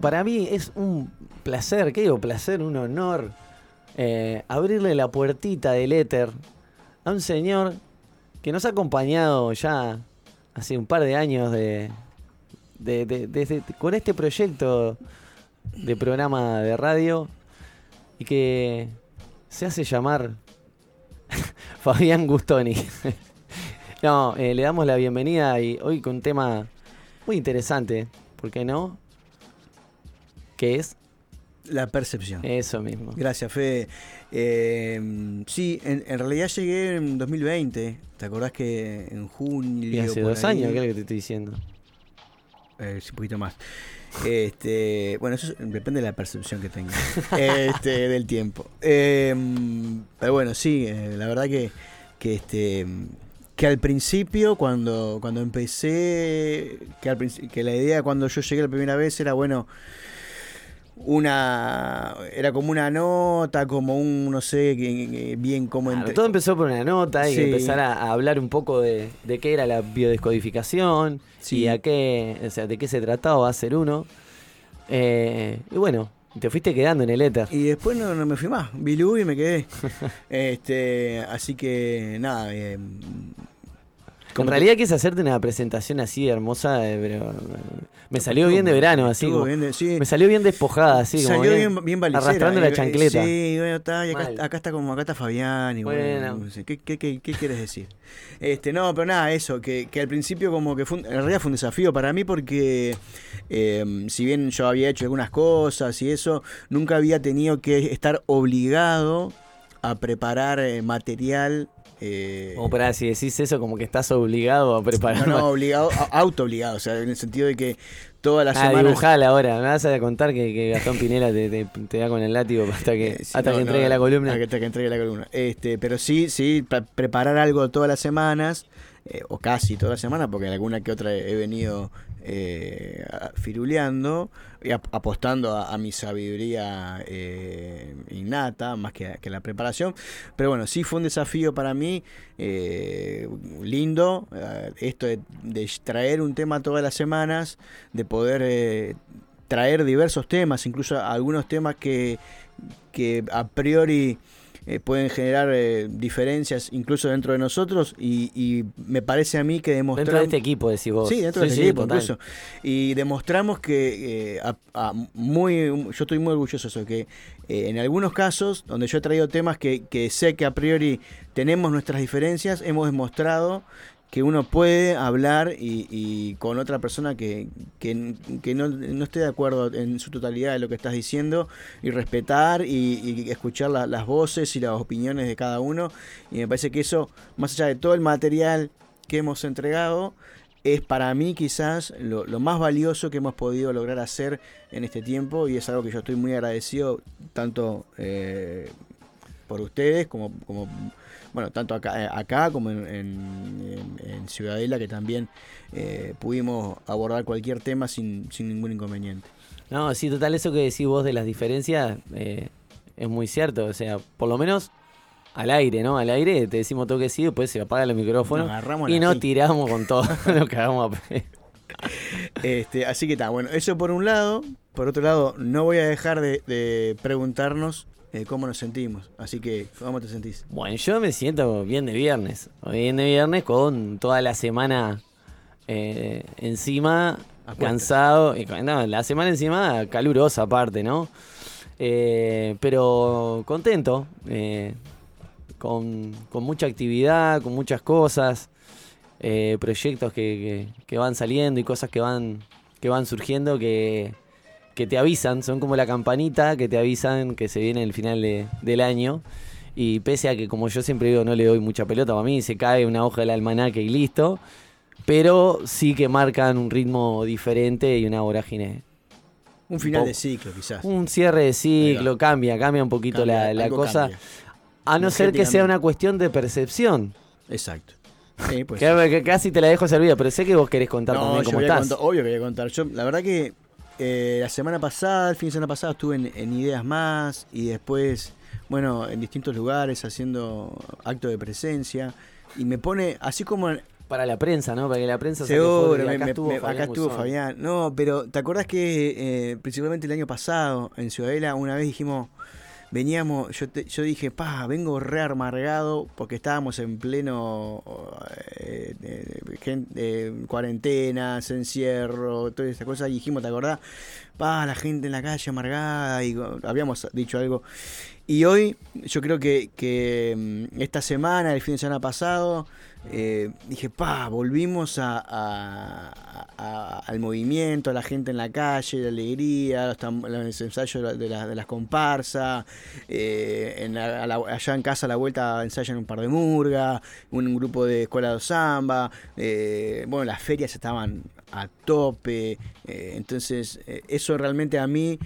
Para mí es un placer, ¿qué digo? Placer, un honor eh, abrirle la puertita del éter a un señor que nos ha acompañado ya hace un par de años de, de- con este proyecto de programa de radio y que se hace llamar Fabián Gustoni. no, eh, le damos la bienvenida y hoy con un tema muy interesante, ¿por qué no? ¿Qué es? La percepción. Eso mismo. Gracias, Fede. Eh, sí, en, en realidad llegué en 2020. ¿Te acordás que en junio... Y hace dos ahí- años, ¿qué es lo que te estoy diciendo? Eh, un poquito más. Este, bueno, eso es- depende de la percepción que tenga este, del tiempo. Eh, pero bueno, sí, eh, la verdad que, que este que al principio cuando cuando empecé que, al que la idea cuando yo llegué la primera vez era bueno una era como una nota como un no sé bien como Claro, todo empezó por una nota y Sí. empezar a, a hablar un poco de, de qué era la biodescodificación Sí. y a qué, o sea, de qué se trataba ser uno. Eh, y bueno, te fuiste quedando en el éter. Y después no, no me fui más, vi y me quedé. este, así que nada, eh, En realidad quise hacerte una presentación así hermosa, eh, pero eh, me salió bien de verano, así estuvo como- bien de- sí. me salió bien despojada, así como Salió bien, bien balicera, arrastrando la eh, chancleta. Sí, bueno, está, y acá, acá está como acá está Fabián y bueno, ¿qué, qué, qué, qué quieres decir? Este, no, pero nada, eso, que, que al principio como que fue un- en realidad fue un desafío para mí porque eh, si bien yo había hecho algunas cosas y eso, nunca había tenido que estar obligado a preparar material eh, Como para si decís eso, como que estás obligado a preparar. no, no, obligado, auto obligado, o sea, en el sentido de que todas las Ah, semanas dibujala ahora. Me vas a contar que, que Gastón Pinela te, te- te da con el látigo hasta que, Eh, sí, hasta no, que no, entregue la columna. Hasta que entregue la columna. Este, pero sí, sí, pa- preparar algo todas las semanas, eh, o casi todas las semanas, porque alguna que otra he venido eh, firuleando y ap- apostando a, mi sabiduría eh, innata, más que, que la preparación. Pero bueno, sí fue un desafío para mí, eh, lindo, esto de, de traer un tema todas las semanas, de poder... traer diversos temas, incluso algunos temas que, que a priori eh, pueden generar eh, diferencias incluso dentro de nosotros y, y me parece a mí que demostramos... Dentro de este equipo, decís vos. Sí, dentro de este sí, equipo, total. incluso. Y demostramos que, eh, a- a muy, yo estoy muy orgulloso de eso, que eh, en algunos casos, donde yo he traído temas que, que sé que a priori tenemos nuestras diferencias, hemos demostrado que uno puede hablar y, y con otra persona que, que, no, no esté de acuerdo en su totalidad de lo que estás diciendo y respetar y, escuchar la- las voces y las opiniones de cada uno. Y me parece que eso, más allá de todo el material que hemos entregado, es para mí quizás lo, lo más valioso que hemos podido lograr hacer en este tiempo y es algo que yo estoy muy agradecido tanto eh, por ustedes como, como bueno tanto acá, eh, acá como en, en- en- en Ciudadela que también eh, pudimos abordar cualquier tema sin, sin ningún inconveniente. No, sí, total, eso que decís vos de las diferencias eh, es muy cierto. O sea, por lo menos al aire, ¿no? Al aire te decimos todo que sí, después se apaga el micrófono Nos y nos fin. tiramos con todo lo que hagamos a Este, así que está, bueno, eso por un lado, por otro lado, no voy a dejar de, de preguntarnos eh, cómo nos sentimos. Así que, ¿cómo te sentís? Bueno, yo me siento bien de viernes. Bien de viernes con toda la semana eh, encima, cansado. no, la semana encima calurosa aparte, ¿no? Eh, pero contento. eh, con, con mucha actividad, con muchas cosas. eh, proyectos que, que- que van saliendo y cosas que van, que van surgiendo que, que te avisan, son como la campanita que te avisan que se viene el final de- del año. Y pese a que, como yo siempre digo, no le doy mucha pelota para mí, se cae una hoja del almanaque y listo. Pero sí que marcan un ritmo diferente y una vorágine. Un final de ciclo, quizás. Un cierre de ciclo, cambia, cambia un poquito Cambia, la, cosa. cambia. A no ser que sea una cuestión de percepción. Exacto. Sí, pues que, que casi te la dejo servida, pero sé que vos querés contar No, también cómo estás. contar- obvio que voy a contar. Yo, la verdad que eh, la semana pasada, el fin de semana pasado, estuve en, en Ideas Más y después, bueno, en distintos lugares haciendo acto de presencia. Y me pone, así como en- Para la prensa, ¿no? Para que la prensa Seguro, me- acá me- estuvo me- Fabián acá estuvo. Fabián. No, pero ¿te acordás que eh, principalmente el año pasado en Ciudadela una vez dijimos, veníamos, yo, te- yo dije, pa, vengo re amargado porque estábamos en pleno eh, eh, eh, encierro, toda esa cosa y dijimos, ¿te acordás? Pa, la gente en la calle amargada y habíamos dicho algo. Y hoy yo creo que, que mm, esta semana, el fin de semana pasado, eh, dije, pa, volvimos a, al movimiento, a la gente en la calle, la alegría, los, ensayos de, la- de las comparsas, eh, allá en casa a la vuelta ensayan un par de murgas, un, grupo de escuela de samba, eh, bueno, las ferias estaban a tope, entonces eso realmente a mí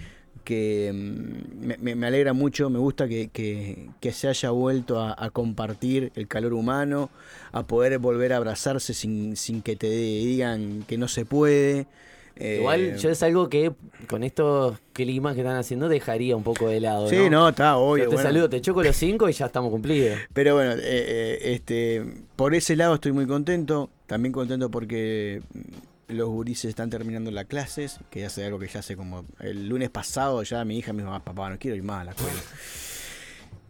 que mm, me, alegra mucho, me gusta que, que- que se haya vuelto a, a compartir el calor humano, a poder volver a abrazarse sin, sin que te digan que no se puede. Eh, Igual yo es algo que con estos climas que están haciendo dejaría un poco de lado. Sí, ¿no? no, está Yo obvio. te bueno. saludo, te choco los cinco y ya estamos cumplidos. Pero bueno, eh, eh, este, por ese lado estoy muy contento. También contento porque los gurises están terminando las clases, que ya sé algo que ya hace como el lunes pasado ya mi hija me dijo, "Ah, papá, no quiero ir más a la escuela.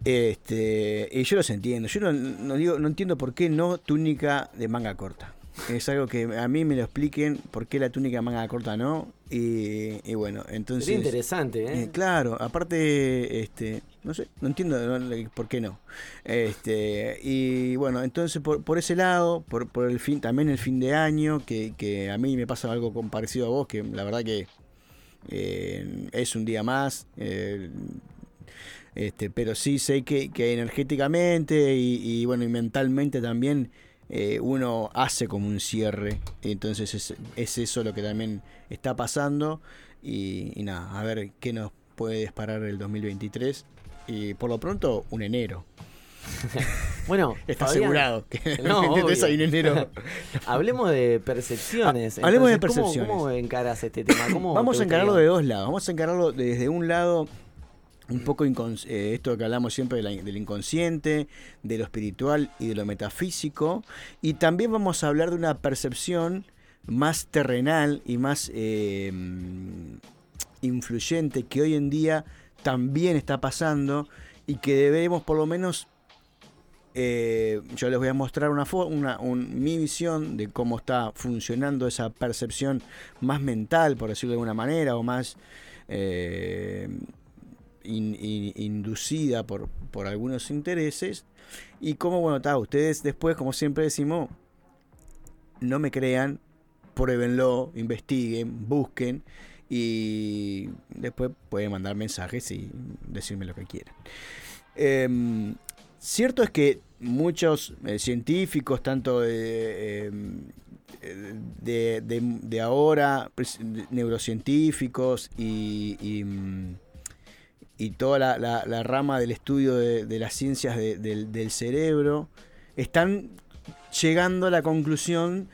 Este, y yo los entiendo. Yo no, no digo, no entiendo por qué no túnica de manga corta. Es algo que a mí me lo expliquen por qué la túnica manga corta no. Y, y bueno, entonces. Sería interesante, ¿eh? Eh, claro, aparte, este, no sé, no entiendo ¿no? por qué no. Este, y bueno, entonces por, por ese lado, por, por el fin, también el fin de año, que, que a mí me pasa algo parecido a vos, que la verdad que eh, es un día más. eh, este, pero sí sé que, que energéticamente y, y, bueno y mentalmente también eh, uno hace como un cierre. Entonces es, es eso lo que también está pasando. Y, y nada, a ver qué nos puede disparar el 2023. Y por lo pronto, un enero. Bueno, Está Fabián, asegurado que No, el 23 obvio. hay un enero. Hablemos de percepciones. Hablemos de Entonces, ¿cómo- percepciones. ¿Cómo, encaras este tema? ¿Cómo Vamos a encararlo de dos lados. Vamos a encararlo desde un lado, un poco eh, esto que hablamos siempre del inconsciente, de lo espiritual y de lo metafísico. Y también vamos a hablar de una percepción más terrenal y más eh, influyente que hoy en día también está pasando y que debemos por lo menos eh, yo les voy a mostrar una, una un- mi visión de cómo está funcionando esa percepción más mental, por decirlo de alguna manera, o más eh, in- in- inducida por, por algunos intereses. Y cómo, bueno, ustedes después, como siempre decimos, no me crean, pruébenlo, investiguen, busquen y después pueden mandar mensajes y decirme lo que quieran. Em, cierto es que muchos eh, científicos, tanto de, em, de, de- de ahora, de- neurocientíficos y, y, mm, y toda la, la- rama del estudio de, de las ciencias de- del, cerebro, están llegando a la conclusión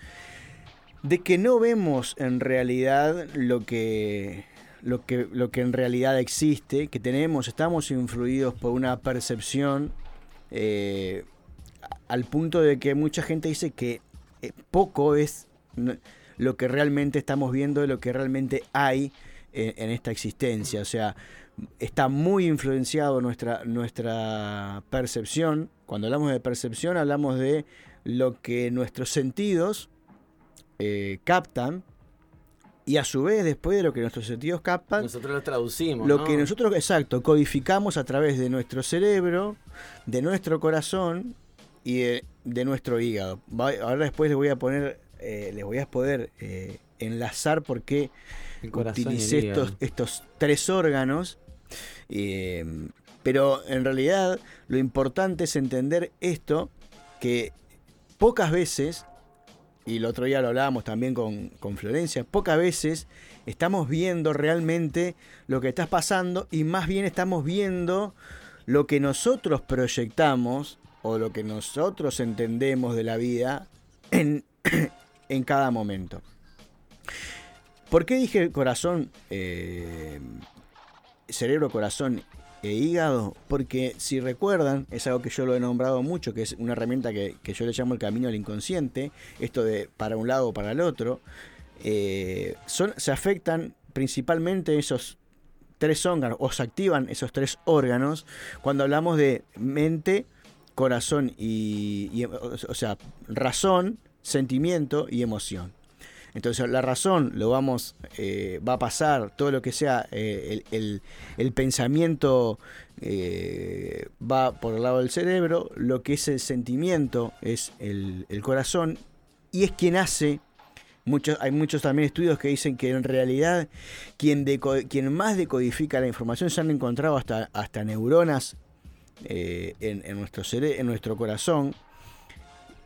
de que no vemos en realidad lo que, lo que, lo que en realidad existe, que tenemos, estamos influidos por una percepción eh, al punto de que mucha gente dice que eh, poco es lo que realmente estamos viendo, lo que realmente hay en, esta existencia. O sea, está muy influenciado nuestra, nuestra percepción. Cuando hablamos de percepción, hablamos de lo que nuestros sentidos eh, captan y a su vez después de lo que nuestros sentidos captan nosotros lo traducimos lo que nosotros exacto codificamos a través de nuestro cerebro de nuestro corazón y de, nuestro hígado. Ahora después les voy a poner eh, les voy a poder eh, enlazar por qué utilicé estos, estos tres órganos pero en realidad lo importante es entender esto que pocas veces, y el otro día lo hablábamos también con, Florencia, pocas veces estamos viendo realmente lo que está pasando y más bien estamos viendo lo que nosotros proyectamos o lo que nosotros entendemos de la vida en, en cada momento. ¿Por qué dije corazón, eh, cerebro, corazón e hígado, porque si recuerdan, es algo que yo lo he nombrado mucho, que es una herramienta que, yo le llamo el camino al inconsciente, esto de para un lado o para el otro, eh, son, se afectan principalmente esos tres órganos, o se activan esos tres órganos cuando hablamos de mente, corazón y o sea, razón, sentimiento y emoción. Entonces la razón lo vamos, eh, va a pasar, todo lo que sea eh, el, pensamiento eh, va por el lado del cerebro, lo que es el sentimiento es el, corazón y es quien hace Muchos, hay muchos también estudios que dicen que en realidad quien, quien más decodifica la información se han encontrado hasta, hasta neuronas en, nuestro en nuestro corazón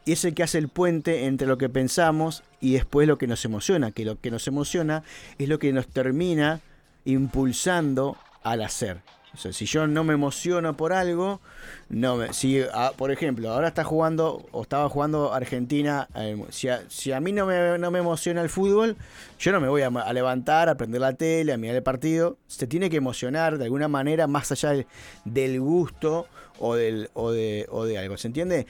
y es el que hace el puente entre lo que pensamos y después lo que nos emociona, que lo que nos emociona es lo que nos termina impulsando al hacer. O sea, si yo no me emociono por algo, no me, si ah, por ejemplo, ahora está jugando o estaba jugando Argentina, eh, si, a, mí no me, no me, emociona el fútbol, yo no me voy a, levantar, a prender la tele, a mirar el partido. Se tiene que emocionar de alguna manera más allá del, gusto o, del, o, de, o de algo. ¿Se entiende?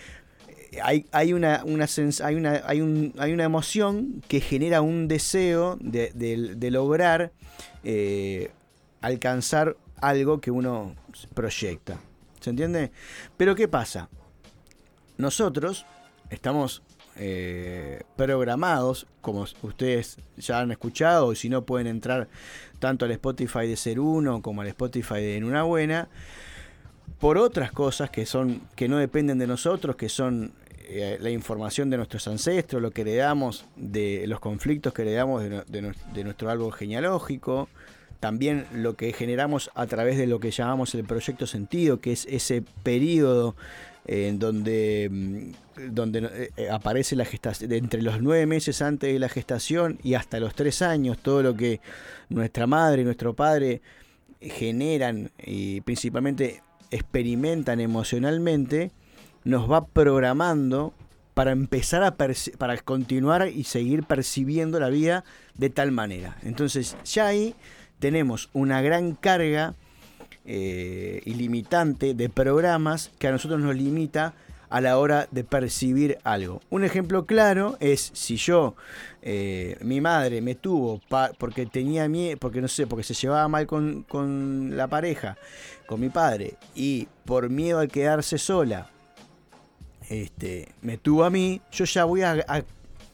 Hay, una, hay, una, hay, un, hay una emoción que genera un deseo de, lograr eh, alcanzar algo que uno proyecta. ¿Se entiende? Pero ¿qué pasa? Nosotros estamos eh, programados, como ustedes ya han escuchado, y si no pueden entrar tanto al Spotify de Ser Uno como al Spotify de En Una Buena, por otras cosas que son que no dependen de nosotros, que son eh, la información de nuestros ancestros, lo que heredamos de los conflictos que heredamos de, nuestro árbol genealógico, también lo que generamos a través de lo que llamamos el proyecto sentido, que es ese periodo en donde, mm, donde eh, aparece la gestación, entre los nueve meses antes de la gestación y hasta los tres años, todo lo que nuestra madre y nuestro padre generan y principalmente experimentan emocionalmente, nos va programando para empezar a para continuar y seguir percibiendo la vida de tal manera. Entonces ya ahí tenemos una gran carga eh, ilimitante de programas que a nosotros nos limita a la hora de percibir algo. Un ejemplo claro es si yo, eh, mi madre me tuvo porque tenía miedo, porque no sé, porque se llevaba mal con, con la pareja, con mi padre, y por miedo a quedarse sola, este, me tuvo a mí, yo ya voy a,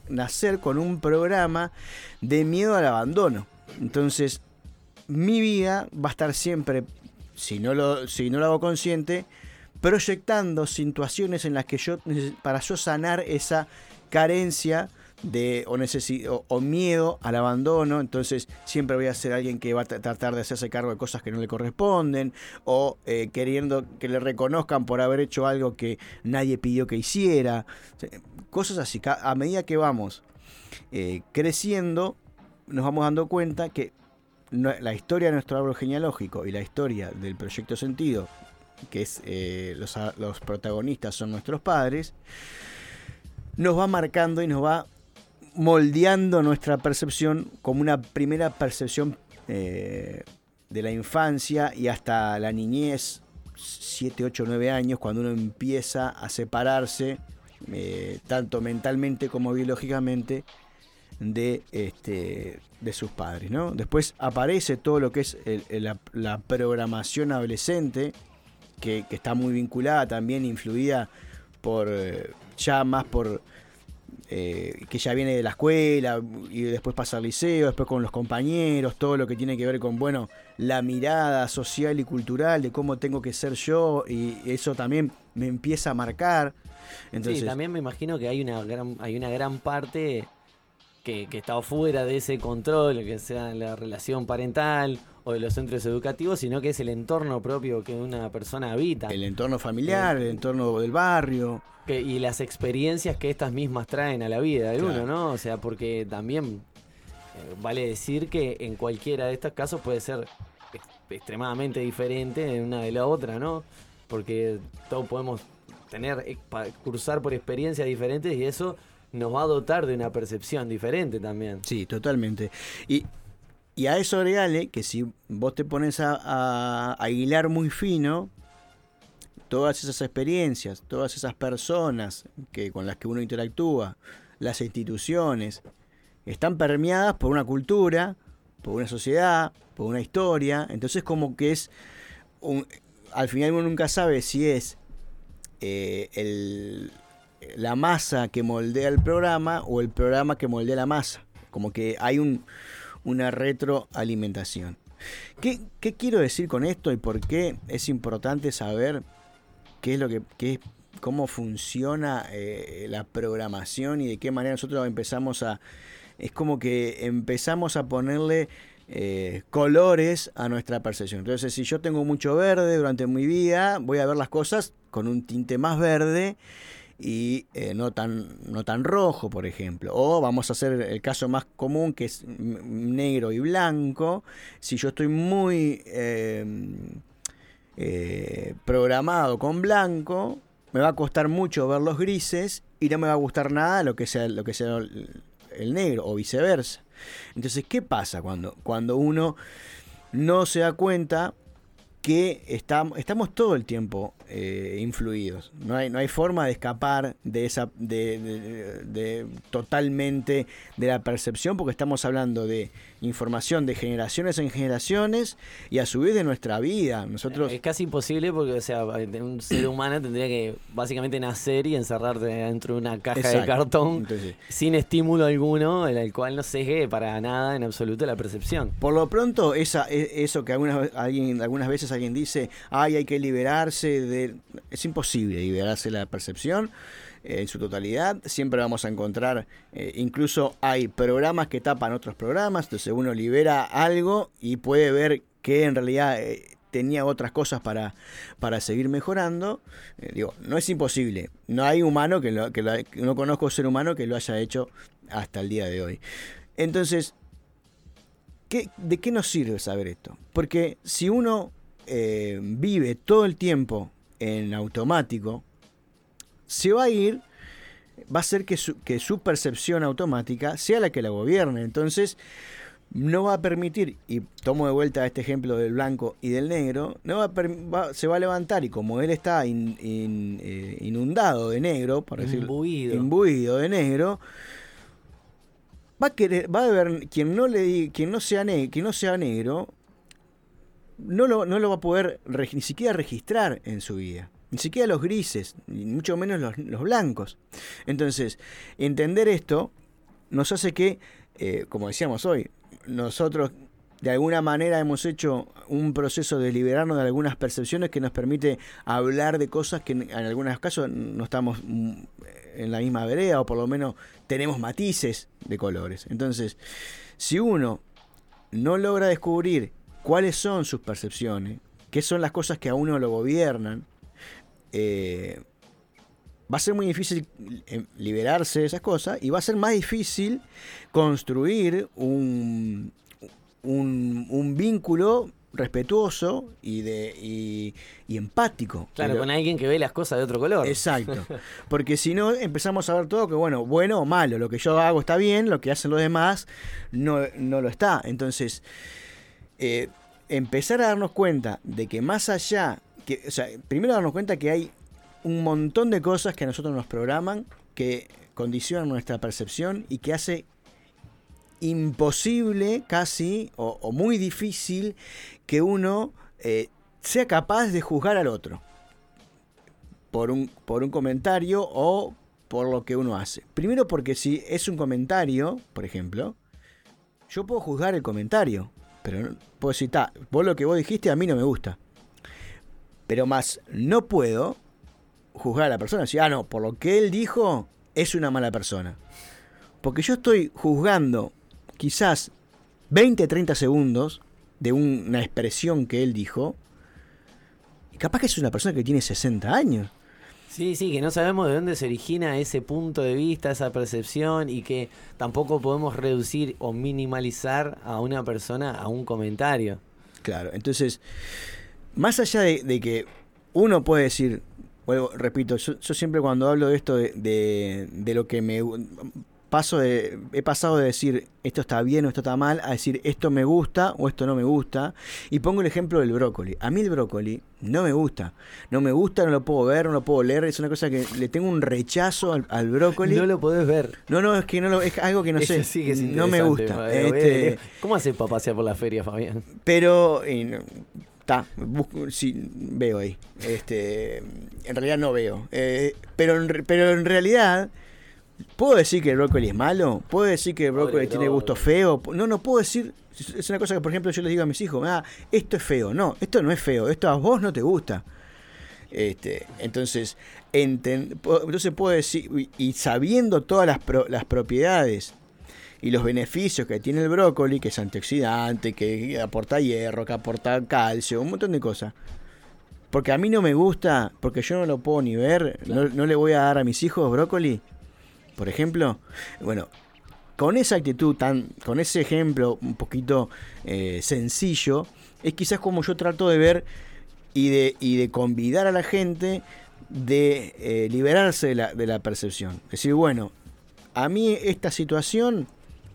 nacer con un programa de miedo al abandono. Entonces, mi vida va a estar siempre, si no lo, si no lo hago consciente, proyectando situaciones en las que yo, para yo sanar esa carencia de o, o, miedo al abandono, entonces siempre voy a ser alguien que va a tratar de hacerse cargo de cosas que no le corresponden o eh, queriendo que le reconozcan por haber hecho algo que nadie pidió que hiciera, cosas así. A medida que vamos eh, creciendo, nos vamos dando cuenta que la historia de nuestro árbol genealógico y la historia del proyecto sentido, que es eh, los, los protagonistas son nuestros padres, nos va marcando y nos va moldeando nuestra percepción como una primera percepción eh, de la infancia y hasta la niñez, 7, 8, 9 años, cuando uno empieza a separarse, eh, tanto mentalmente como biológicamente, de, este, de sus padres. ¿no? Después aparece todo lo que es la, programación adolescente, que, está muy vinculada también, influida por eh, ya más por eh, que ya viene de la escuela y después pasa al liceo, después con los compañeros, todo lo que tiene que ver con, bueno, la mirada social y cultural de cómo tengo que ser yo y eso también me empieza a marcar. Entonces, sí, también me imagino que hay una gran, hay una gran parte que, que está fuera de ese control, que sea la relación parental o de los centros educativos, sino que es el entorno propio que una persona habita. El entorno familiar, el entorno del barrio y las experiencias que estas mismas traen a la vida de uno, ¿no? O sea, porque también eh, vale decir que en cualquiera de estos casos puede ser extremadamente diferente en una de la otra, ¿no? Porque todos podemos tener, eh, cursar por experiencias diferentes y eso nos va a dotar de una percepción diferente también. Sí, totalmente. Y, y a eso agregale que si vos te pones a, a, muy fino, todas esas experiencias, todas esas personas que, con las que uno interactúa, las instituciones, están permeadas por una cultura, por una sociedad, por una historia. Entonces como que es, al final uno nunca sabe si es eh, la masa que moldea el programa o el programa que moldea la masa. Como que hay un, una retroalimentación. ¿Qué, ¿Qué quiero decir con esto y por qué es importante saber qué es lo que, qué, cómo funciona eh, la programación y de qué manera nosotros empezamos a, es como que empezamos a ponerle eh, colores a nuestra percepción. Entonces, si yo tengo mucho verde durante mi vida, voy a ver las cosas con un tinte más verde y eh, no, tan, no tan rojo, por ejemplo. O vamos a hacer el caso más común, que es negro y blanco. Si yo estoy muy eh, programado con blanco, me va a costar mucho ver los grises y no me va a gustar nada lo que sea, lo que sea el negro o viceversa. Entonces, ¿qué pasa cuando, cuando uno no se da cuenta que estamos, estamos todo el tiempo eh, influidos. No hay, no hay forma de escapar de esa de, totalmente de la percepción, porque estamos hablando de información de generaciones en generaciones y a su vez de nuestra vida. Nosotros es casi imposible porque, o sea, un ser humano tendría que básicamente nacer y encerrarte dentro de una caja de cartón sin estímulo alguno, en el cual no se para nada en absoluto la percepción. Por lo pronto, esa, e, eso que algunas, alguien, algunas veces alguien dice, ay, hay que liberarse de... Es imposible liberarse de la percepción en su totalidad. Siempre vamos a encontrar, eh, incluso hay programas que tapan otros programas, entonces uno libera algo y puede ver que en realidad... Eh, tenía otras cosas para, para seguir mejorando. digo, no es imposible. No hay humano que, lo, no conozco ser humano que lo haya hecho hasta el día de hoy. Entonces, ¿qué, ¿de qué nos sirve saber esto? Porque si uno eh, vive todo el tiempo en automático, se va a ir, va a ser que su, que su percepción automática sea la que la gobierne. Entonces, no va a permitir, y tomo de vuelta este ejemplo del blanco y del negro, no va, se va a levantar y como él está eh, inundado de negro, por decirlo, imbuido. de negro, va a querer, va a haber quien no le quien no sea quien no sea negro, no lo, no lo va a poder ni siquiera registrar en su vida. Ni siquiera los grises, ni mucho menos los, blancos. Entonces, entender esto nos hace que, eh, como decíamos hoy, nosotros de alguna manera hemos hecho un proceso de liberarnos de algunas percepciones que nos permite hablar de cosas que en, algunos casos no estamos mm, en la misma vereda o por lo menos tenemos matices de colores. Entonces, si uno no logra descubrir cuáles son sus percepciones, qué son las cosas que a uno lo gobiernan, eh, va a ser muy difícil eh, liberarse de esas cosas y va a ser más difícil construir un, un, vínculo respetuoso y de y, empático. Claro, con alguien que ve las cosas de otro color. Exacto. Porque si no empezamos a ver todo que bueno, bueno o malo, lo que yo hago está bien, lo que hacen los demás no, no lo está. Entonces, eh, empezar a darnos cuenta de que más allá, primero darnos cuenta que hay un montón de cosas que a nosotros nos programan, que condicionan nuestra percepción y que hace imposible casi o, muy difícil que uno eh, sea capaz de juzgar al otro por un, por un comentario o por lo que uno hace. Primero porque si es un comentario, por ejemplo, yo puedo juzgar el comentario, pero puedo decir, vos lo que vos dijiste a mí no me gusta. Pero más, no puedo juzgar a la persona, decir, ah, no, por lo que él dijo, es una mala persona. Porque yo estoy juzgando quizás 20, 30 segundos de una expresión que él dijo, y capaz que es una persona que tiene 60 años. Sí, sí, que no sabemos de dónde se origina ese punto de vista, esa percepción y que tampoco podemos reducir o minimalizar a una persona a un comentario. Claro, entonces, más allá de, que uno puede decir, bueno, repito, yo, siempre cuando hablo de esto, de, de lo que me paso de, he pasado de decir esto está bien o esto está mal a decir esto me gusta o esto no me gusta. Y pongo el ejemplo del brócoli. A mí el brócoli no me gusta. No me gusta, no lo puedo ver, no lo puedo leer. Es una cosa que le tengo un rechazo al, brócoli. No lo podés ver. No, no, es que no lo, es algo que no sé. no me gusta. Este, ¿Cómo hace para pasear por la feria, Fabián? Pero... Está, sí, veo ahí. Este, en realidad no veo. Eh, pero, pero en realidad ¿Puedo decir que el brócoli es malo? ¿Puedo decir que el brócoli tiene gusto feo? No, no puedo decir. Es una cosa que, por ejemplo, yo les digo a mis hijos: ah, esto es feo. No, esto no es feo. Esto a vos no te gusta. Este, entonces, entonces puedo decir, y sabiendo todas las, las propiedades y los beneficios que tiene el brócoli, que es antioxidante, que aporta hierro, que aporta calcio, un montón de cosas. Porque a mí no me gusta, porque yo no lo puedo ni ver, no, no le voy a dar a mis hijos brócoli por ejemplo, bueno, con esa actitud tan, con ese ejemplo un poquito eh, sencillo, es quizás como yo trato de ver y de, y de convidar a la gente de eh, liberarse de la, de la percepción. Es decir, bueno, a mí esta situación,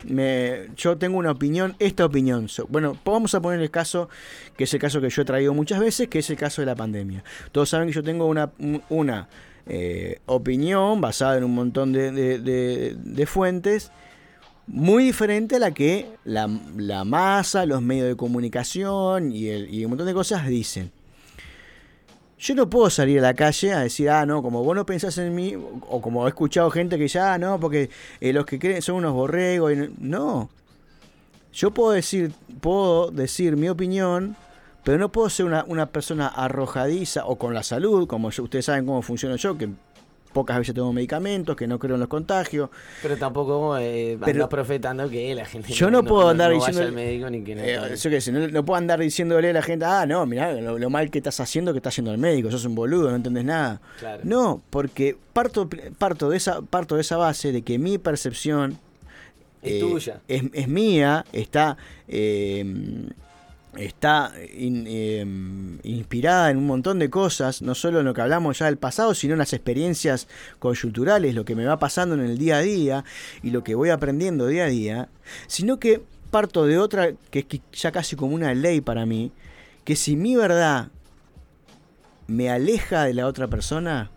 me, yo tengo una opinión, esta opinión. bueno, vamos a poner el caso, que es el caso que yo he traído muchas veces, que es el caso de la pandemia. Todos saben que yo tengo una, una eh, opinión basada en un montón de, fuentes, muy diferente a la que la, masa, los medios de comunicación y, y un montón de cosas dicen. Yo no puedo salir a la calle a decir, ah, no, como vos no pensás en mí, o como he escuchado gente que dice, ah, no, porque eh, los que creen son unos borregos. no. Yo puedo decir, puedo decir mi opinión pero no puedo ser una, una persona arrojadiza o con la salud, como ustedes saben cómo funciona yo, que pocas veces tengo medicamentos, que no creo en los contagios. Pero tampoco eh, pero, profetando que la gente yo no, puedo andar diciendo al médico ni que no, eh, no, puedo andar diciéndole a la gente, ah, no, mira lo, mal que estás haciendo que estás yendo al médico, sos un boludo, no entendés nada. No, porque parto, parto, de esa, parto de esa base de que mi percepción es eh, tuya. Es, es, mía, está eh, está em, inspirada en un montón de cosas, no solo en lo que hablamos ya del pasado, sino en las experiencias coyunturales, lo que me va pasando en el día a día y lo que voy aprendiendo día a día, sino que parto de otra que es ya casi como una ley para mí, que si mi verdad me aleja de la otra persona,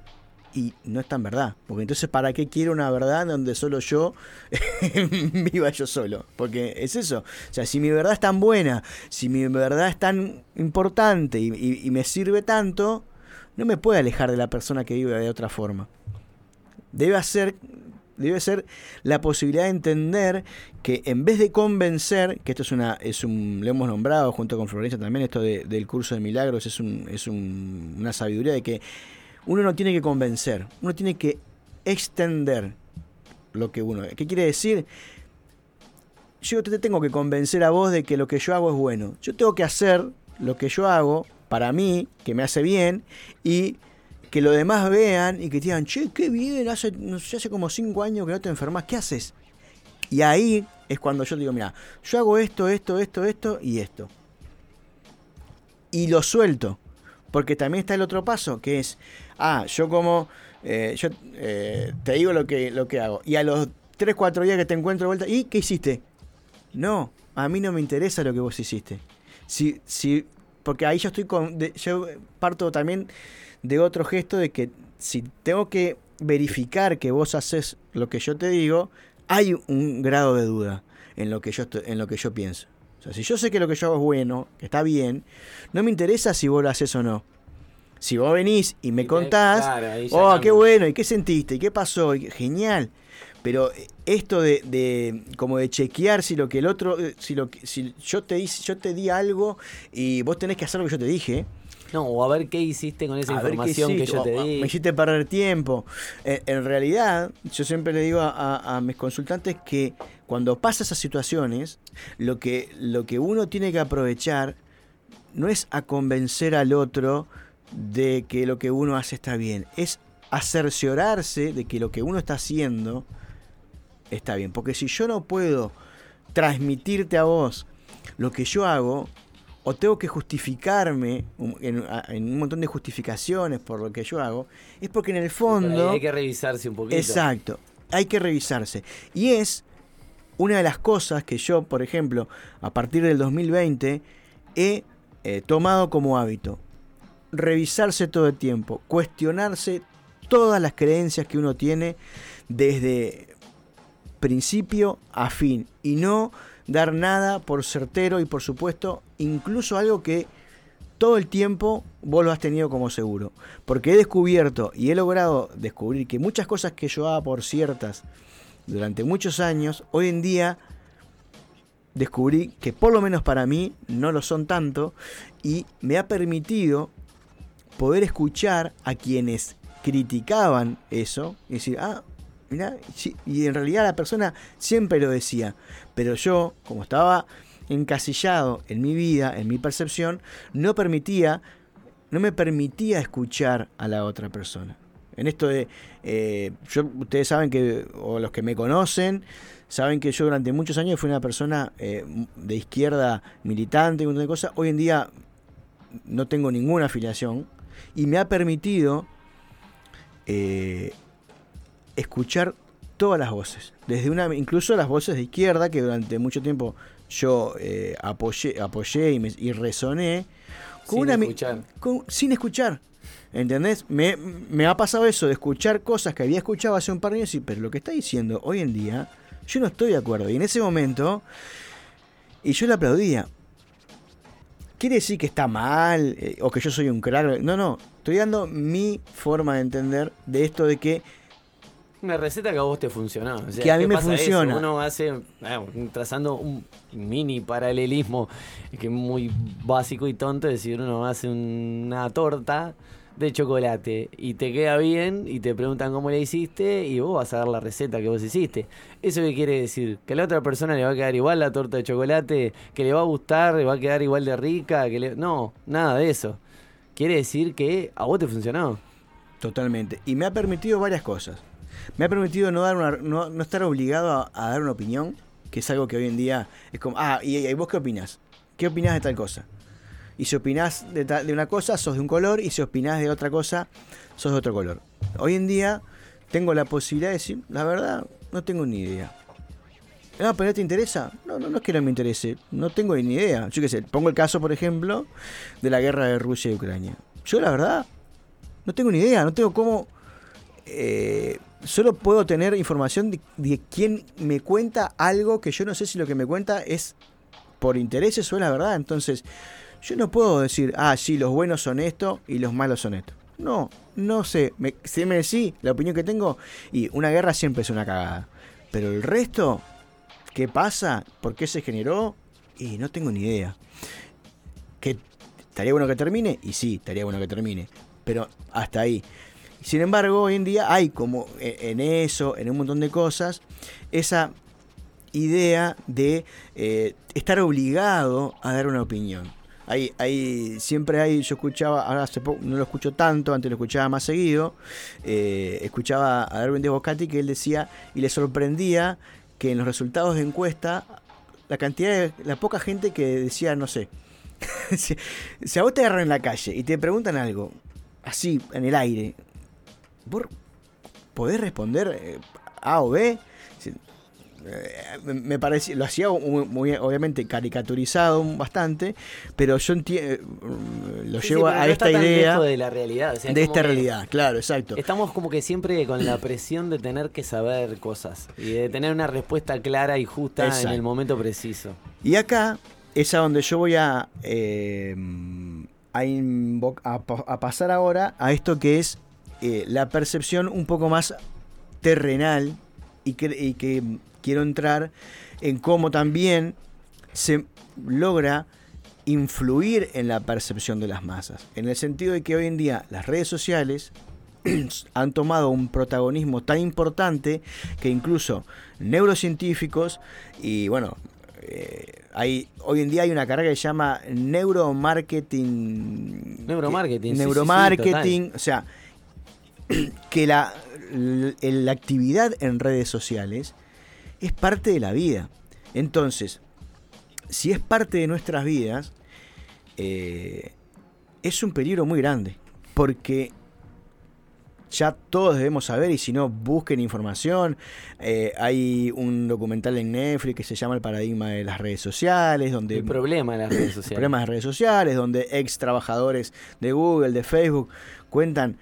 y no es tan verdad. Porque entonces, ¿para qué quiero una verdad donde solo yo viva yo solo? Porque es eso. O sea, si mi verdad es tan buena, si mi verdad es tan importante y, me sirve tanto, no me puede alejar de la persona que vive de otra forma. Debe ser, debe ser la posibilidad de entender que en vez de convencer, que esto es una, es un, lo hemos nombrado junto con Florencia también, esto del curso de milagros, es, un, es una sabiduría de que uno no tiene que convencer, uno tiene que extender lo que uno... ¿Qué quiere decir? Yo te tengo que convencer a vos de que lo que yo hago es bueno. Yo tengo que hacer lo que yo hago para mí, que me hace bien, y que los demás vean y que digan, che, qué bien, hace, no sé, hace como cinco años que no te enfermas, ¿qué haces? Y ahí es cuando yo digo, mira, yo hago esto, esto, esto, esto y esto. Y lo suelto. Porque también está el otro paso, que es, ah, yo como, eh, yo eh, te digo lo que, lo que hago. Y a los 3, 4 días que te encuentro de vuelta, ¿y qué hiciste? No, a mí no me interesa lo que vos hiciste. Si, si, porque ahí yo estoy con, yo parto también de otro gesto de que si tengo que verificar que vos haces lo que yo te digo, hay un grado de duda. en lo que yo, en lo que yo pienso. Sea, si yo sé que lo que yo hago es bueno, que está bien, no me interesa si vos lo haces o no. Si vos venís y me Y contás, claro, oh, qué bueno, ¿y qué sentiste? ¿Y qué pasó? Y- Genial. Pero eh, esto de, de como de chequear si lo que el otro, eh, si lo que, si yo te hice, yo te di algo y vos tenés que hacer lo que yo te dije, No, o a ver qué hiciste con esa a información que yo te o di. Me hiciste perder tiempo. En, en realidad, yo siempre le digo a, a- a mis consultantes que cuando pasa esas situaciones, lo que, lo que uno tiene que aprovechar no es a convencer al otro de que lo que uno hace está bien, es a cerciorarse de que lo que uno está haciendo está bien. Porque si yo no puedo transmitirte a vos lo que yo hago, o tengo que justificarme en, un montón de justificaciones por lo que yo hago, es porque en el fondo... hay que revisarse un poquito. Exacto, hay que revisarse. Y es una de las cosas que yo, por ejemplo, a partir del 2020, he eh, tomado como hábito. Revisarse todo el tiempo, cuestionarse todas las creencias que uno tiene desde principio a fin y no dar nada por certero y por supuesto incluso algo que todo el tiempo vos lo has tenido como seguro. Porque he descubierto y he logrado descubrir que muchas cosas que yo daba por ciertas durante muchos años, hoy en día descubrí que por lo menos para mí no lo son tanto y me ha permitido poder escuchar a quienes criticaban eso y decir, ah, y en realidad la persona siempre lo decía, pero yo, como estaba encasillado en mi vida, en mi percepción, no permitía, no me permitía escuchar a la otra persona. En esto de, eh, yo, ustedes saben que, o los que me conocen, saben que yo durante muchos años fui una persona eh, de izquierda militante y un montón de cosas. Hoy en día no tengo ninguna afiliación y me ha permitido eh, escuchar todas las voces, desde una, incluso las voces de izquierda que durante mucho tiempo yo eh, apoyé, apoyé y, me, y resoné con Sin una, escuchar. con- sin escuchar. ¿Entendés? Me, me ha pasado eso de escuchar cosas que había escuchado hace un par de años y, pero lo que está diciendo hoy en día, yo no estoy de acuerdo. Y en ese momento, y yo le aplaudía. ¿Quiere decir que está mal eh, o que yo soy un crack? No, no. Estoy dando mi forma de entender de esto de que Una receta que a vos te funcionó. O sea, Que a mí ¿qué me eso? funciona. Uno hace, ah, trazando un mini paralelismo que es muy básico y tonto, es decir, uno hace una torta de chocolate y te queda bien y te preguntan cómo la hiciste y vos vas a dar la receta que vos hiciste. ¿Eso qué quiere decir? Que a la otra persona le va a quedar igual la torta de chocolate, que le va a gustar, le va a quedar igual de rica, que le... No, nada de eso. Quiere decir que a vos te funcionó. Totalmente. Y me ha permitido varias cosas. Me ha permitido no, dar una, no, no estar obligado a, dar una opinión, que es algo que hoy en día es como, ah, ¿y, y vos qué opinás? ¿Qué opinás de tal cosa? Y si opinás de, ta- de una cosa, sos de un color, y si opinás de otra cosa, sos de otro color. Hoy en día tengo la posibilidad de decir, la verdad, no tengo ni idea. No, pero no te interesa. No, no, no es que no me interese. No tengo ni idea. Yo qué sé, pongo el caso, por ejemplo, de la guerra de Rusia y Ucrania. Yo, la verdad, no tengo ni idea. No tengo cómo. Eh, solo puedo tener información de, quién me cuenta algo que yo no sé si lo que me cuenta es por intereses o es la verdad. Entonces, yo no puedo decir, ah, sí, los buenos son esto y los malos son esto. No, no sé. Me, si me decís la opinión que tengo, y una guerra siempre es una cagada. Pero el resto, ¿qué pasa? ¿Por qué se generó? Y no tengo ni idea. ¿Que estaría bueno que termine? Y sí, estaría bueno que termine. Pero hasta ahí. Sin embargo, hoy en día hay como e- en eso, en un montón de cosas, esa idea de eh, estar obligado a dar una opinión. Hay, hay, siempre hay, yo escuchaba, ahora hace poco, no lo escucho tanto, antes lo escuchaba más seguido, eh, escuchaba a Darwin de Bocati que él decía y le sorprendía que en los resultados de encuesta, la cantidad de, la poca gente que decía, no sé, si, si a vos te agarran en la calle y te preguntan algo, así, en el aire, ¿vos podés responder eh, A o B? Eh, me- parecía, lo hacía muy, muy, obviamente caricaturizado bastante, pero yo entiendo, lo Sí, llevo sí, a esta idea de la realidad. o sea, de esta realidad, claro, exacto. Estamos como que siempre con la presión de tener que saber cosas y de tener una respuesta clara y justa en el momento preciso. Y acá es a donde yo voy a, eh, a, a a pasar ahora a esto que es eh, la percepción un poco más terrenal y que, y que quiero entrar en cómo también se logra influir en la percepción de las masas. En el sentido de que hoy en día las redes sociales han tomado un protagonismo tan importante que incluso neurocientíficos y bueno, eh, hay, hoy en día hay una carrera que se llama neuromarketing. Neuromarketing, sí, sí, sí, Neuromarketing, o sea, que la, la actividad en redes sociales es parte de la vida. Entonces, si es parte de nuestras vidas, eh, es un peligro muy grande. Porque ya todos debemos saber, y si no, busquen información. Eh, hay un documental en Netflix que se llama El paradigma de las redes sociales, donde El problema de las redes el sociales. problema de redes sociales, donde ex trabajadores de Google, de Facebook, cuentan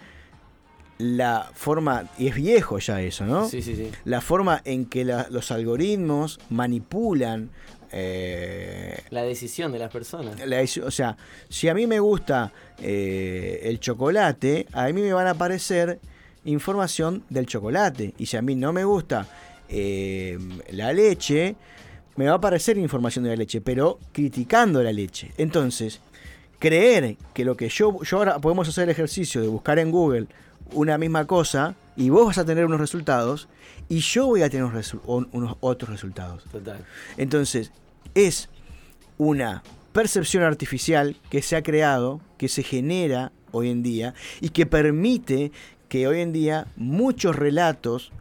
la forma, y es viejo ya eso, ¿no? Sí, sí, sí. La forma en que la- los algoritmos manipulan. eh, La decisión de las personas. la o sea, si a mí me gusta eh, el chocolate, a mí me van a aparecer información del chocolate. Y si a mí no me gusta eh, la leche, me va a aparecer información de la leche, pero criticando la leche. Entonces, creer que lo que yo, yo ahora podemos hacer el ejercicio de buscar en Google una misma cosa y vos vas a tener unos resultados y yo voy a tener unos, resu- un- unos otros resultados. Total. Entonces, es una percepción artificial que se ha creado, que se genera hoy en día y que permite que hoy en día muchos relatos,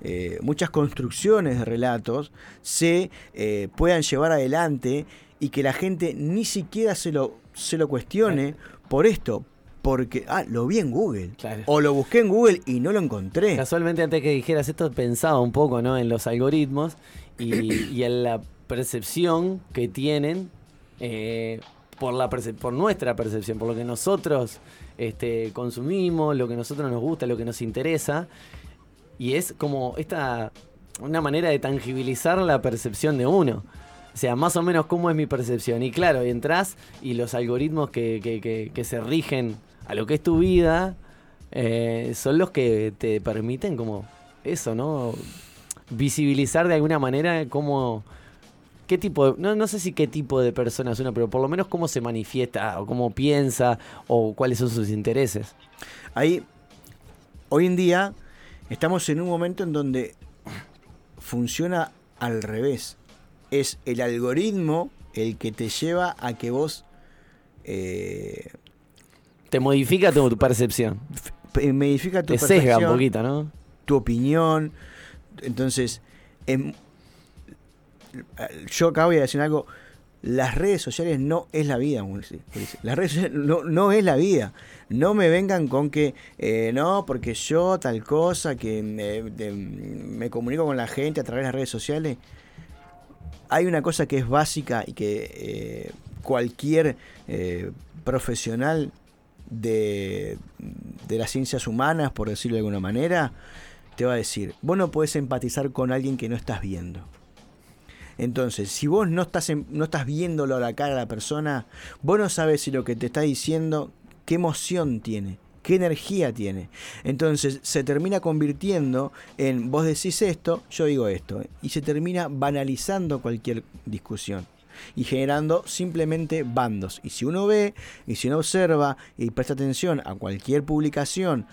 eh, muchas construcciones de relatos se eh, puedan llevar adelante y que la gente ni siquiera se lo, se lo cuestione por esto. Porque, ah, lo vi en Google. Claro. O lo busqué en Google y no lo encontré. Casualmente antes que dijeras esto pensaba un poco ¿no? en los algoritmos y, y en la percepción que tienen eh, por, la por nuestra percepción, por lo que nosotros este, consumimos, lo que a nosotros nos gusta, lo que nos interesa. Y es como esta una manera de tangibilizar la percepción de uno. O sea, más o menos cómo es mi percepción. Y claro, entras y los algoritmos que, que- que- que se rigen a lo que es tu vida eh, son los que te permiten como eso, ¿no? Visibilizar de alguna manera cómo... ¿Qué tipo de, no, no sé si qué tipo de persona es una, pero por lo menos cómo se manifiesta o cómo piensa o cuáles son sus intereses. Ahí, hoy en día, estamos en un momento en donde funciona al revés. Es el algoritmo el que te lleva a que vos eh, Te modifica tu, tu percepción. pe- modifica tu Te sesga un percepción, poquito, ¿no? tu opinión. Entonces, em, yo acá voy a decir algo. Las redes sociales no es la vida. Las redes sociales no, no es la vida. No me vengan con que, eh, no, porque yo tal cosa, que me, de- me comunico con la gente a través de las redes sociales. Hay una cosa que es básica y que eh, cualquier eh, profesional de, de las ciencias humanas, por decirlo de alguna manera, te va a decir, vos no podés empatizar con alguien que no estás viendo. Entonces, si vos no estás, en- no estás viéndolo a la cara a la persona, vos no sabes si lo que te está diciendo, qué emoción tiene, qué energía tiene. Entonces, se termina convirtiendo en, vos decís esto, yo digo esto, y se termina banalizando cualquier discusión y generando simplemente bandos. Y si uno ve, y si uno observa y presta atención a cualquier publicación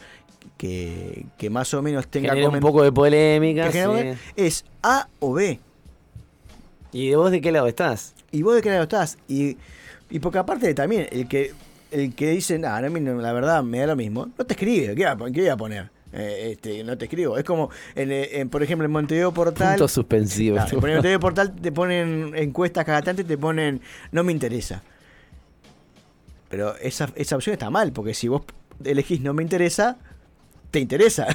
que, que más o menos tenga un poco de polémica. es A o B. ¿Y vos de qué lado estás? Y vos de qué lado estás. Y, y porque aparte también, el que el que dice, no- la verdad me da lo mismo, no te escribe, ¿qué voy a, qué voy a poner? Eh, este, no te escribo. Es como, en, eh, en, por ejemplo, en Montevideo Portal. Puntos suspensivos. Claro, en Montevideo Portal te ponen encuestas cada tanto y te ponen, no me interesa. Pero esa, esa opción está mal, porque si vos elegís no me interesa, ¿Te interesa?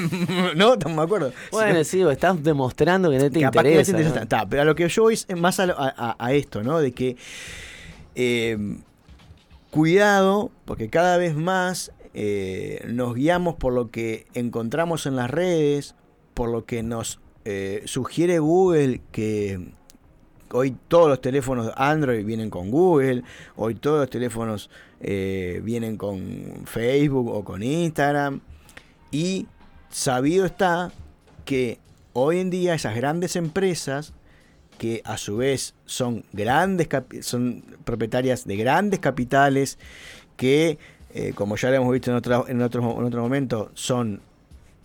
¿No? ¿Estamos de acuerdo? Bueno, sí, estás demostrando que no te Capaz que no te interesa. interesa. ¿no? Ta, pero a lo que yo voy es más a esto, ¿no? De que eh, cuidado, porque cada vez más eh, nos guiamos por lo que encontramos en las redes, por lo que nos eh, sugiere Google que hoy todos los teléfonos Android vienen con Google, hoy todos los teléfonos eh, vienen con Facebook o con Instagram. Y sabido está que hoy en día esas grandes empresas, que a su vez son grandes son propietarias de grandes capitales, que eh, como ya lo hemos visto en otro, en otro, en otro momento, son,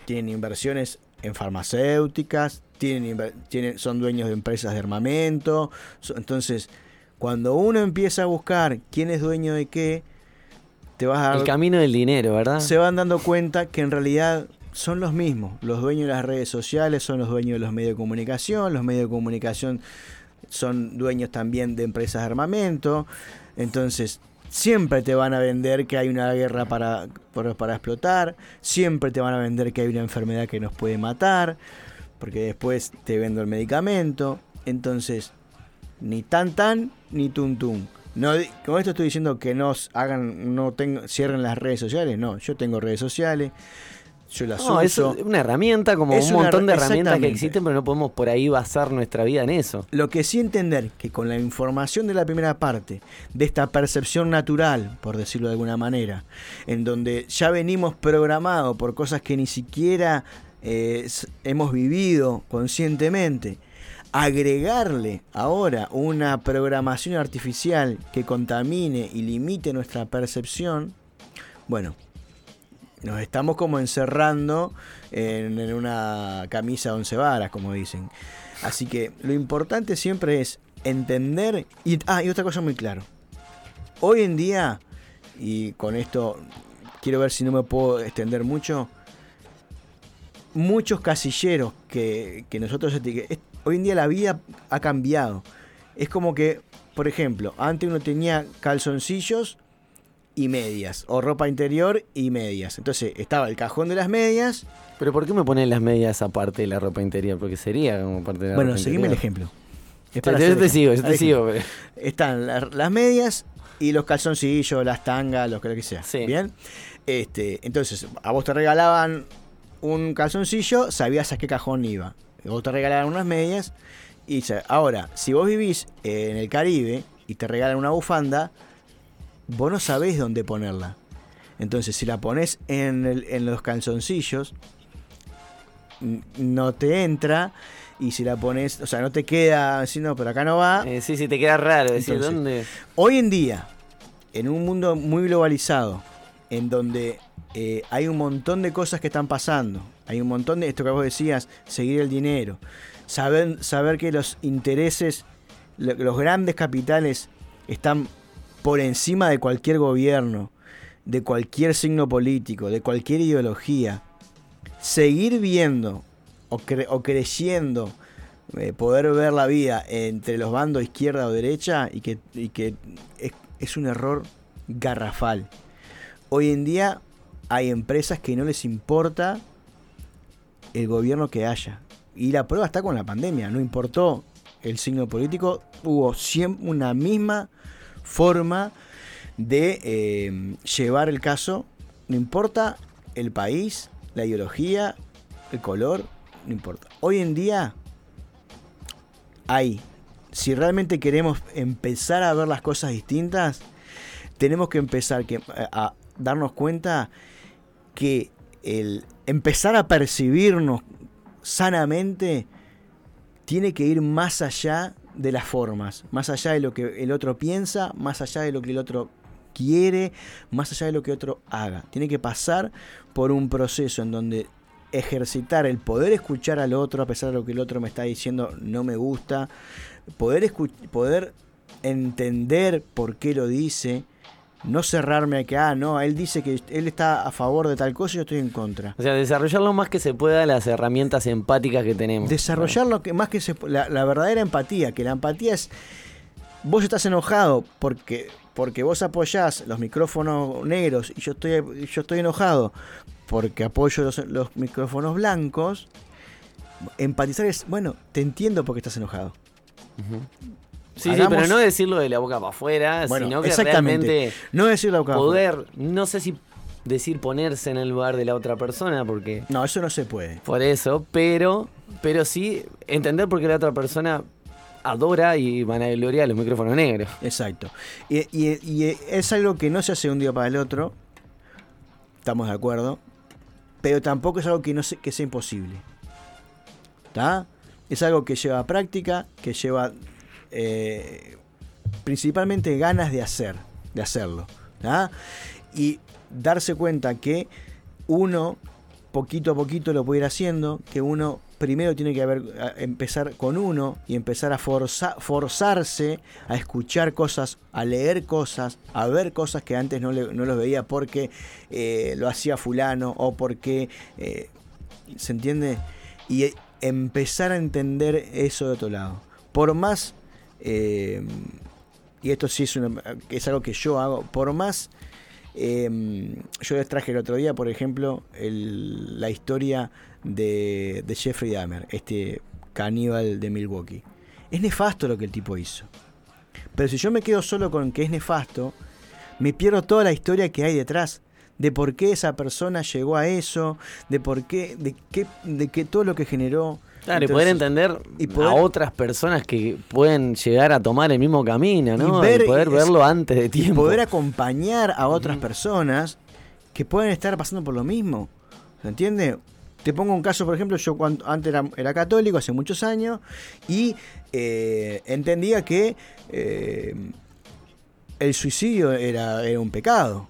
tienen inversiones en farmacéuticas, tienen, tienen, son dueños de empresas de armamento. so- entonces, cuando uno empieza a buscar quién es dueño de qué, te vas a dar El camino del dinero, ¿verdad? se van dando cuenta que en realidad son los mismos. Los dueños de las redes sociales son los dueños de los medios de comunicación, los medios de comunicación son dueños también de empresas de armamento. Entonces, siempre te van a vender que hay una guerra para, para, explotar, siempre te van a vender que hay una enfermedad que nos puede matar, porque después te vendo el medicamento. Entonces, ni tan tan ni tun tun. No, con esto estoy diciendo que no hagan, no tengo, cierren las redes sociales. No, yo tengo redes sociales, yo las No, es una herramienta como Es un montón de her- herramientas que existen, pero no podemos por ahí basar nuestra vida en eso. Lo que sí entender que con la información de la primera parte, de esta percepción natural, por decirlo de alguna manera, en donde ya venimos programados por cosas que ni siquiera eh, hemos vivido conscientemente, agregarle ahora una programación artificial que contamine y limite nuestra percepción, bueno, nos estamos como encerrando en, una camisa once varas, como dicen. Así que lo importante siempre es entender. Y, ah, y otra cosa muy claro. Hoy en día, y con esto quiero ver si no me puedo extender mucho, muchos casilleros que, que nosotros Hoy en día la vida ha cambiado. Es como que, por ejemplo, antes uno tenía calzoncillos y medias, o ropa interior y medias. Entonces estaba el cajón de las medias. Pero ¿por qué me ponen las medias aparte de la ropa interior? Porque sería como parte de la Bueno, ropa seguime el ejemplo. Es Yo, para yo hacer te sigo, yo te sigo. pero- Están la- las medias y los calzoncillos, las tangas, lo que, lo que sea. Sí. Bien. Este, entonces, a vos te regalaban un calzoncillo, sabías a qué cajón iba. Vos te regalaban unas medias. Y ahora, si vos vivís en el Caribe y te regalan una bufanda, vos no sabés dónde ponerla. Entonces, si la pones en, el- en los calzoncillos, no te entra. Y si la pones, o sea, no te queda así, no, pero acá no va. Eh, sí, sí, te queda raro decir Entonces, dónde. Hoy en día, en un mundo muy globalizado, en donde eh, hay un montón de cosas que están pasando, hay un montón de esto que vos decías, seguir el dinero, saber, saber que los intereses, lo- los grandes capitales están por encima de cualquier gobierno, de cualquier signo político, de cualquier ideología. Seguir viendo o, cre- o creyendo eh, poder ver la vida entre los bandos izquierda o derecha y que, y que es, es un error garrafal. Hoy en día hay empresas que no les importa el gobierno que haya. Y la prueba está con la pandemia. No importó el signo político, hubo siempre una misma forma de eh, llevar el caso. No importa el país, la ideología, el color, no importa. Hoy en día hay, si realmente queremos empezar a ver las cosas distintas, tenemos que empezar a, a darnos cuenta que el empezar a percibirnos sanamente tiene que ir más allá de las formas, más allá de lo que el otro piensa, más allá de lo que el otro quiere, más allá de lo que otro haga. Tiene que pasar por un proceso en donde ejercitar el poder escuchar al otro a pesar de lo que el otro me está diciendo no me gusta, poder, poder entender por qué lo dice, no cerrarme a que, ah, no, él dice que él está a favor de tal cosa y yo estoy en contra. O sea, desarrollar lo más que se pueda las herramientas empáticas que tenemos. Desarrollar lo que más que se, la, la verdadera empatía, que la empatía es vos estás enojado porque porque vos apoyás los micrófonos negros y yo estoy yo estoy enojado porque apoyo los, los micrófonos blancos, empatizar es, bueno, te entiendo porque estás enojado. Sí, Hagamos- pero no decirlo de la boca para afuera, Bueno, sino que exactamente. realmente No decir la boca afuera. poder, no sé si decir ponerse en el lugar de la otra persona, porque No, eso no se puede. por eso, pero, pero sí entender por qué la otra persona adora y vanagloria los micrófonos negros. Exacto. Y, y- y es algo que no se hace un día para el otro. Estamos de acuerdo. Pero tampoco es algo que, no se- que sea imposible. ¿Está? Es algo que lleva práctica, que lleva eh, principalmente ganas de hacer, de hacerlo. ¿tá? Y darse cuenta que uno poquito a poquito lo puede ir haciendo, que uno primero tiene que haber, empezar con uno y empezar a forza- forzarse a escuchar cosas, a leer cosas, a ver cosas que antes no, los veía porque eh, lo hacía fulano o porque, eh, ¿se entiende? Y empezar a entender eso de otro lado. Por más, eh, y esto sí es, una- algo que yo hago, por más eh, yo les traje el otro día, por ejemplo, la historia de, de Jeffrey Dahmer, este caníbal de Milwaukee. Es nefasto lo que el tipo hizo. Pero si yo me quedo solo con que es nefasto, me pierdo toda la historia que hay detrás. De por qué esa persona llegó a eso, de por qué, de qué, de qué todo lo que generó. Claro, y poder entender y poder- a otras personas que pueden llegar a tomar el mismo camino, ¿no? Y ver- poder y- verlo antes de y tiempo. poder acompañar a otras personas que pueden estar pasando por lo mismo. ¿Se entiende? Te pongo un caso, por ejemplo, yo cuando, antes era, era católico, hace muchos años, y eh, entendía que eh, el suicidio era, era un pecado.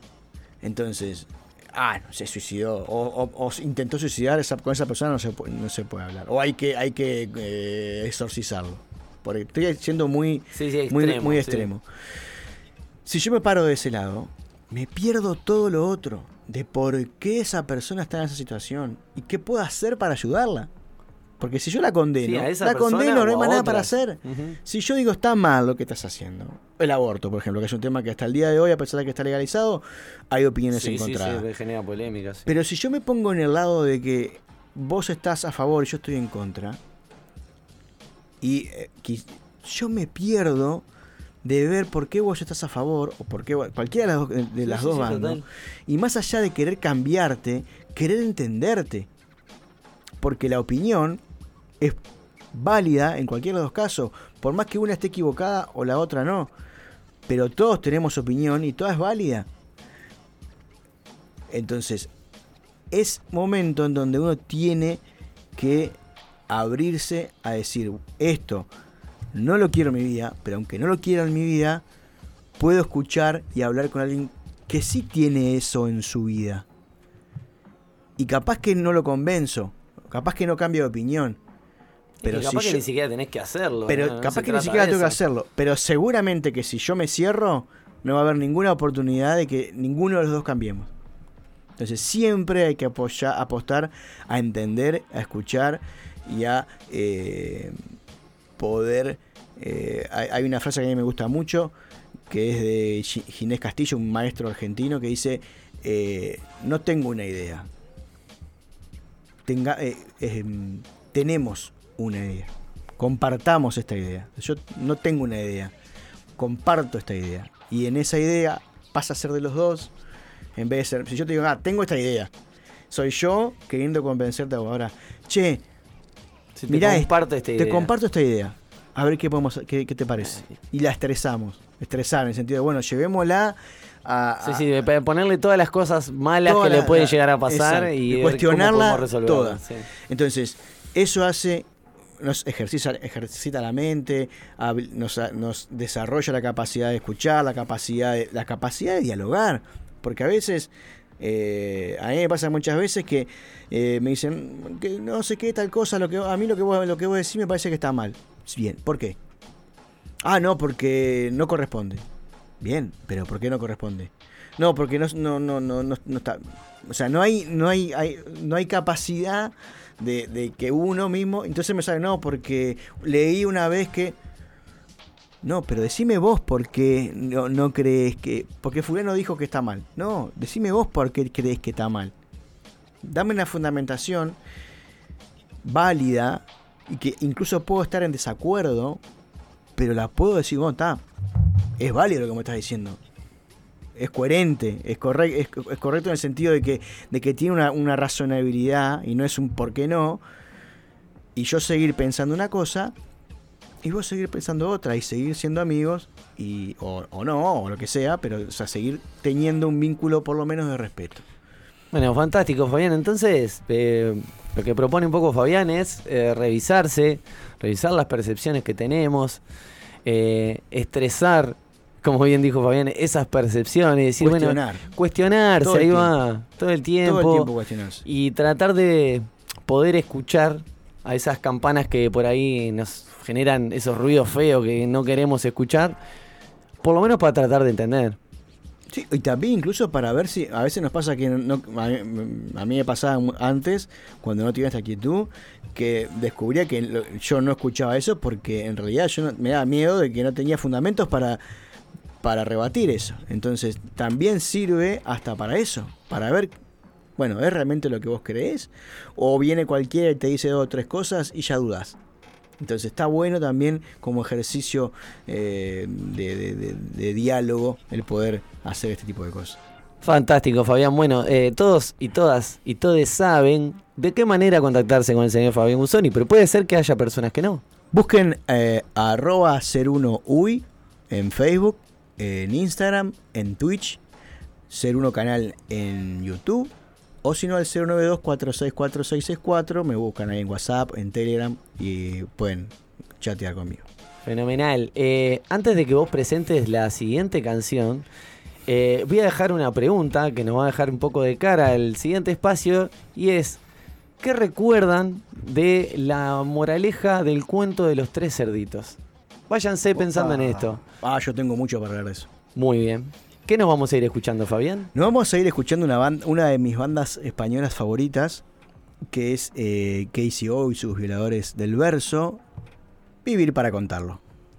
Entonces, ah, no se suicidó, o, o- o intentó suicidar esa, con esa persona, no se, puede, no se puede hablar. O hay que, hay que eh, exorcizarlo. Porque estoy siendo muy, Sí, sí, muy, muy sí. extremo. Si yo me paro de ese lado, me pierdo todo lo otro. De por qué esa persona está en esa situación. Y qué puedo hacer para ayudarla. Porque si yo la condeno, Sí, la persona condeno, no hay más nada para hacer. Si yo digo está mal lo que estás haciendo, el aborto, por ejemplo, que es un tema que hasta el día de hoy, a pesar de que está legalizado, hay opiniones Sí, encontradas. sí, genera polémica. sí. Pero si yo me pongo en el lado de que vos estás a favor y yo estoy en contra, y eh, yo me pierdo de ver por qué vos estás a favor, o por qué vos- cualquiera de las dos, de las dos bandas, y más allá de querer cambiarte, querer entenderte. Porque la opinión es válida en cualquiera de los casos, por más que una esté equivocada o la otra no. Pero todos tenemos opinión y toda es válida. Entonces, es momento en donde uno tiene que abrirse a decir, esto no lo quiero en mi vida, pero aunque no lo quiera en mi vida, puedo escuchar y hablar con alguien que sí tiene eso en su vida. Y capaz que no lo convenzo, capaz que no cambia de opinión. Pero Y capaz si que yo- ni siquiera tenés que hacerlo. pero capaz que ni siquiera tengo que hacerlo. Pero seguramente que si yo me cierro, no va a haber ninguna oportunidad de que ninguno de los dos cambiemos. Entonces siempre hay que apoyar, apostar a entender, a escuchar y a eh, poder... eh, hay, una frase que a mí me gusta mucho, que es de Gi- Ginés Castillo, un maestro argentino, que dice, eh, no tengo una idea. Tenga, eh, eh, tenemos una idea. Compartamos esta idea. Yo no tengo una idea. Comparto esta idea. Y en esa idea pasa a ser de los dos. En vez de ser. Si yo te digo, ah, tengo esta idea. Soy yo queriendo convencerte ahora. Che, Si te mirá, comparto esta te idea. comparto esta idea. A ver qué podemos, qué, qué te parece. Y la estresamos. Estresar en el sentido de, bueno, llevémosla a. Sí, sí, de ponerle todas las cosas malas que le pueden la- llegar a pasar exacto, y cuestionarla cómo podemos resolverlo, toda. sí. Entonces, eso hace, nos ejercita, ejercita la mente, nos, desarrolla la capacidad de escuchar, la capacidad de, la capacidad de dialogar. Porque a veces, eh, a mí me pasa muchas veces que eh, me dicen no sé qué tal cosa, lo que a mí lo que vos, lo que vos decís me parece que está mal. Bien, ¿por qué? Ah, no, porque no corresponde. Bien, pero ¿por qué no corresponde? No, porque no, no, no, no, no, está. O sea, no hay, no hay- no hay capacidad de, de que uno mismo. Entonces me sale, no, porque leí una vez que. No, pero decime vos por qué no, no crees que. Porque fulano dijo que está mal. No, decime vos por qué crees que está mal. dame una fundamentación válida y que incluso puedo estar en desacuerdo, pero la puedo decir, bueno, está, es válido lo que me estás diciendo. Es coherente, es, correcto es, correcto en el sentido de que, de que tiene una, una razonabilidad y no es un por qué no. Y yo seguir pensando una cosa y vos seguir pensando otra y seguir siendo amigos y o, no o lo que sea pero o sea, seguir teniendo un vínculo por lo menos de respeto bueno fantástico Fabián entonces eh, lo que propone un poco Fabián es eh, revisarse revisar las percepciones que tenemos eh, estresar como bien dijo Fabián esas percepciones decir Cuestionar. bueno cuestionarse ahí va todo el tiempo, todo el tiempo cuestionarse. y tratar de poder escuchar a esas campanas que por ahí nos generan esos ruidos feos que no queremos escuchar, por lo menos para tratar de entender. Sí, y también incluso para ver si a veces nos pasa que no, a, mí me pasaba antes, cuando no tenía esta quietud, que descubría que yo no escuchaba eso porque en realidad yo me daba miedo de que no tenía fundamentos para, para rebatir eso. Entonces también sirve hasta para eso, para ver, bueno, ¿es realmente lo que vos creés? O viene cualquiera y te dice dos o tres cosas y ya dudas. Entonces está bueno también como ejercicio eh, de, diálogo el poder hacer este tipo de cosas. Fantástico, Fabián. Bueno, eh, todos y todas y todos saben de qué manera contactarse con el señor Fabián Guzoni, pero puede ser que haya personas que no. Busquen eh, arroba ser uno uy en Facebook, en Instagram, en Twitch, ser uno canal en YouTube o si no, al 092-464-664. Me buscan ahí en WhatsApp, en Telegram y pueden chatear conmigo. Fenomenal. Eh, antes de que vos presentes la siguiente canción, eh, voy a dejar una pregunta que nos va a dejar un poco de cara al siguiente espacio y es, ¿qué recuerdan de la moraleja del cuento de los tres cerditos? Váyanse pensando en esto. Ah, yo tengo mucho para hablar de eso. Muy bien. ¿Qué nos vamos a ir escuchando, Fabián? Nos vamos a ir escuchando una, banda, una de mis bandas españolas favoritas, que es eh, Casey O y sus violadores del verso, Vivir para contarlo.